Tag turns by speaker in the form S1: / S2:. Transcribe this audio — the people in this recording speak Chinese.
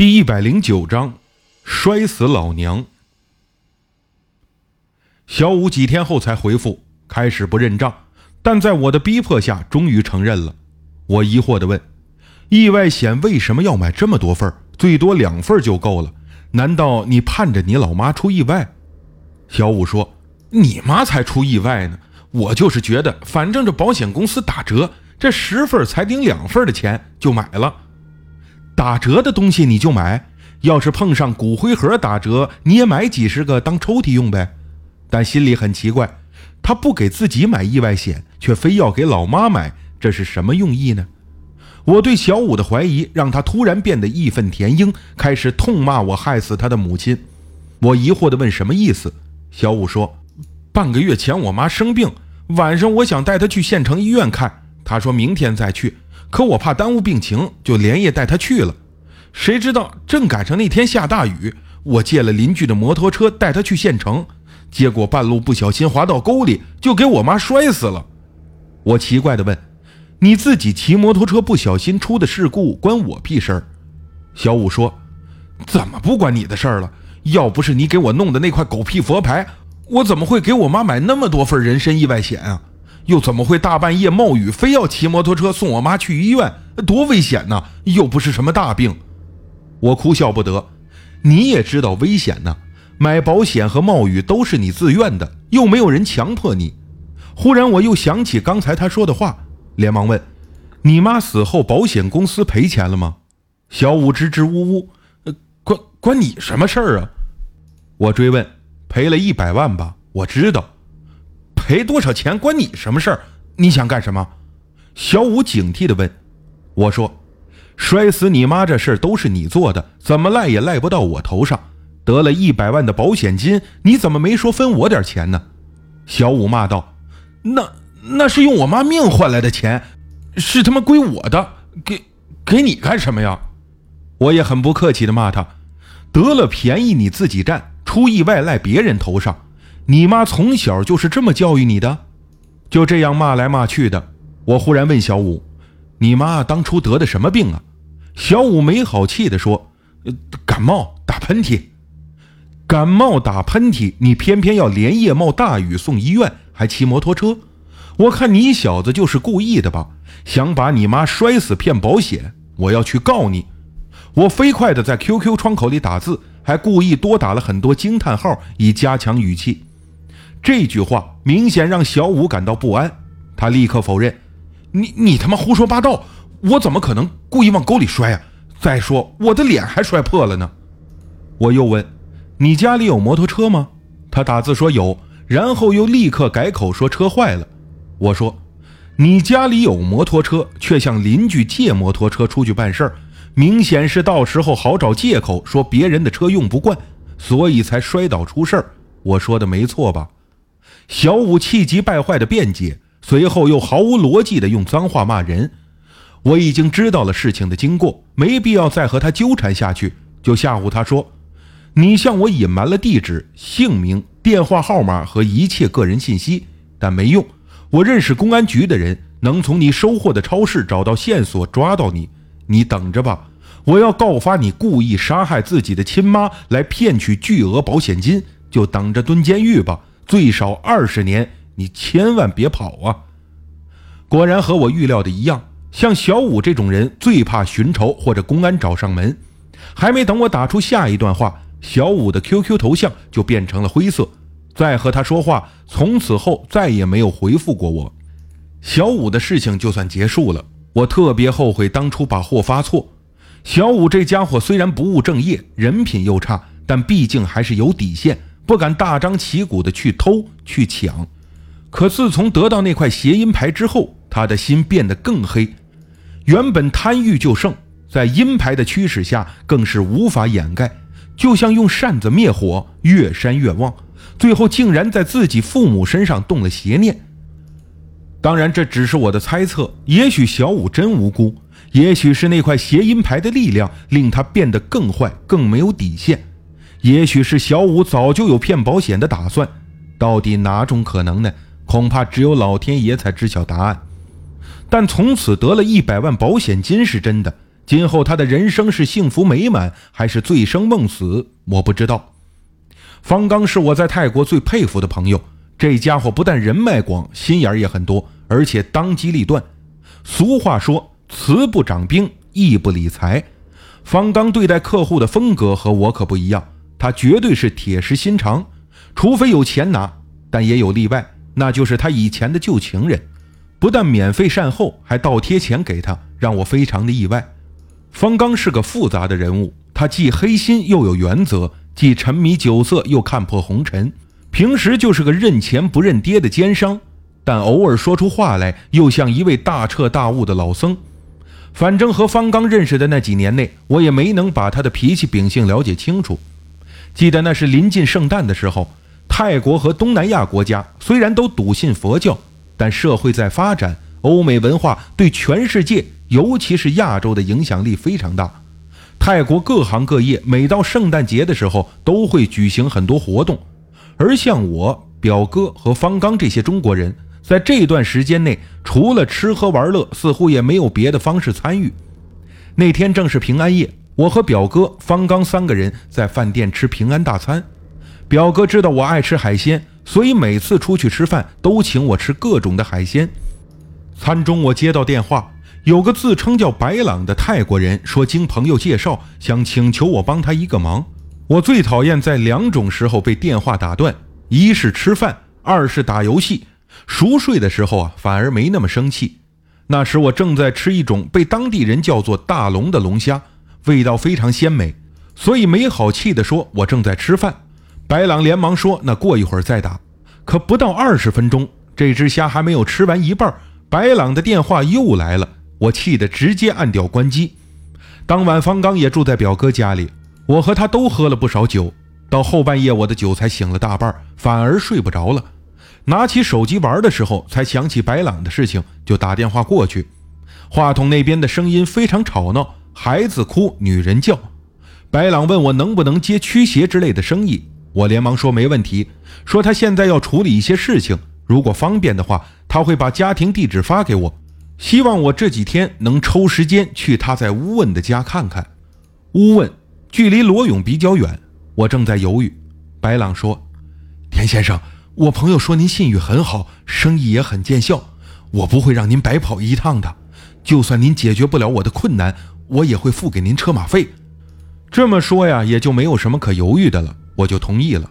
S1: 第一百零九章，摔死老娘。小五几天后才回复，开始不认账，但在我的逼迫下，终于承认了。我疑惑地问：“意外险为什么要买这么多份？最多两份就够了？难道你盼着你老妈出意外？”小五说：“你妈才出意外呢，我就是觉得，反正这保险公司打折，这十份才顶两份的钱，就买了。”打折的东西你就买，要是碰上骨灰盒打折，你也买几十个当抽屉用呗。但心里很奇怪，他不给自己买意外险，却非要给老妈买，这是什么用意呢？我对小五的怀疑，让他突然变得义愤填膺，开始痛骂我害死他的母亲。我疑惑地问：“什么意思？”小五说：“半个月前我妈生病，晚上我想带她去县城医院看，他说明天再去。”可我怕耽误病情，就连夜带他去了。谁知道正赶上那天下大雨，我借了邻居的摩托车带他去县城，结果半路不小心滑到沟里，就给我妈摔死了。我奇怪地问：“你自己骑摩托车不小心出的事故，关我屁事儿？”小五说：“怎么不关你的事儿了？要不是你给我弄的那块狗屁佛牌，我怎么会给我妈买那么多份人身意外险啊？”又怎么会大半夜冒雨，非要骑摩托车送我妈去医院？多危险呐！又不是什么大病。我哭笑不得。你也知道危险呐，买保险和冒雨都是你自愿的，又没有人强迫你。忽然我又想起刚才他说的话，连忙问：“你妈死后保险公司赔钱了吗？”小五支支吾吾：“呃，关关你什么事儿啊？”我追问：“赔了一百万吧？”我知道。赔多少钱关你什么事儿？你想干什么？小五警惕地问。我说：“摔死你妈这事儿都是你做的，怎么赖也赖不到我头上。得了一百万的保险金，你怎么没说分我点钱呢？”小五骂道：“那那是用我妈命换来的钱，是他妈归我的，给给你干什么呀？”我也很不客气地骂他：“得了便宜你自己占，出意外赖别人头上。”你妈从小就是这么教育你的，就这样骂来骂去的。我忽然问小五：“你妈当初得的什么病啊？”小五没好气地说：“感冒，打喷嚏。感冒打喷嚏，你偏偏要连夜冒大雨送医院，还骑摩托车。我看你小子就是故意的吧？想把你妈摔死骗保险？我要去告你！”我飞快地在 QQ 窗口里打字，还故意多打了很多惊叹号，以加强语气。这句话明显让小五感到不安，他立刻否认：“你你他妈胡说八道！我怎么可能故意往沟里摔啊？再说我的脸还摔破了呢。”我又问：“你家里有摩托车吗？”他打字说有，然后又立刻改口说车坏了。我说：“你家里有摩托车，却向邻居借摩托车出去办事儿，明显是到时候好找借口说别人的车用不惯，所以才摔倒出事儿。我说的没错吧？”小五气急败坏的辩解，随后又毫无逻辑的用脏话骂人。我已经知道了事情的经过，没必要再和他纠缠下去，就吓唬他说：“你向我隐瞒了地址、姓名、电话号码和一切个人信息，但没用。我认识公安局的人，能从你收货的超市找到线索，抓到你。你等着吧，我要告发你故意杀害自己的亲妈，来骗取巨额保险金，就等着蹲监狱吧。”最少二十年，你千万别跑啊！果然和我预料的一样，像小五这种人最怕寻仇或者公安找上门。还没等我打出下一段话，小五的 QQ 头像就变成了灰色。再和他说话，从此后再也没有回复过我。小五的事情就算结束了，我特别后悔当初把货发错。小五这家伙虽然不务正业，人品又差，但毕竟还是有底线。不敢大张旗鼓的去偷去抢，可自从得到那块谐音牌之后，他的心变得更黑。原本贪欲就盛，在阴牌的驱使下，更是无法掩盖，就像用扇子灭火，越扇越旺，最后竟然在自己父母身上动了邪念。当然，这只是我的猜测，也许小五真无辜，也许是那块谐音牌的力量令他变得更坏，更没有底线。也许是小五早就有骗保险的打算，到底哪种可能呢？恐怕只有老天爷才知晓答案。但从此得了一百万保险金是真的，今后他的人生是幸福美满，还是醉生梦死，我不知道。方刚是我在泰国最佩服的朋友，这家伙不但人脉广，心眼也很多，而且当机立断。俗话说：“慈不掌兵，义不理财。”方刚对待客户的风格和我可不一样，他绝对是铁石心肠，除非有钱拿，但也有例外，那就是他以前的旧情人，不但免费善后，还倒贴钱给他，让我非常的意外。方刚是个复杂的人物，他既黑心又有原则，既沉迷酒色又看破红尘，平时就是个认钱不认爹的奸商，但偶尔说出话来又像一位大彻大悟的老僧。反正和方刚认识的那几年内，我也没能把他的脾气秉性了解清楚。记得那是临近圣诞的时候，泰国和东南亚国家虽然都笃信佛教，但社会在发展，欧美文化对全世界，尤其是亚洲的影响力非常大。泰国各行各业每到圣诞节的时候都会举行很多活动，而像我表哥和方刚这些中国人。在这段时间内，除了吃喝玩乐，似乎也没有别的方式参与。那天正是平安夜，我和表哥方刚三个人在饭店吃平安大餐。表哥知道我爱吃海鲜，所以每次出去吃饭都请我吃各种的海鲜。餐中我接到电话，有个自称叫白朗的泰国人说，经朋友介绍，想请求我帮他一个忙。我最讨厌在两种时候被电话打断：一是吃饭，二是打游戏。熟睡的时候啊，反而没那么生气。那时我正在吃一种被当地人叫做大龙的龙虾，味道非常鲜美，所以没好气地说：“我正在吃饭。”白朗连忙说：“那过一会儿再打。”可不到二十分钟，这只虾还没有吃完一半，白朗的电话又来了。我气得直接按掉关机。当晚方刚也住在表哥家里，我和他都喝了不少酒。到后半夜，我的酒才醒了大半，反而睡不着了。拿起手机玩的时候，才想起白朗的事情，就打电话过去。话筒那边的声音非常吵闹，孩子哭，女人叫。白朗问我能不能接驱邪之类的生意，我连忙说没问题，说他现在要处理一些事情，如果方便的话，他会把家庭地址发给我，希望我这几天能抽时间去他在乌汶的家看看。乌汶距离罗勇比较远，我正在犹豫。白朗说：“田先生。”我朋友说您信誉很好，生意也很见效，我不会让您白跑一趟的。就算您解决不了我的困难，我也会付给您车马费。这么说呀，也就没有什么可犹豫的了，我就同意了。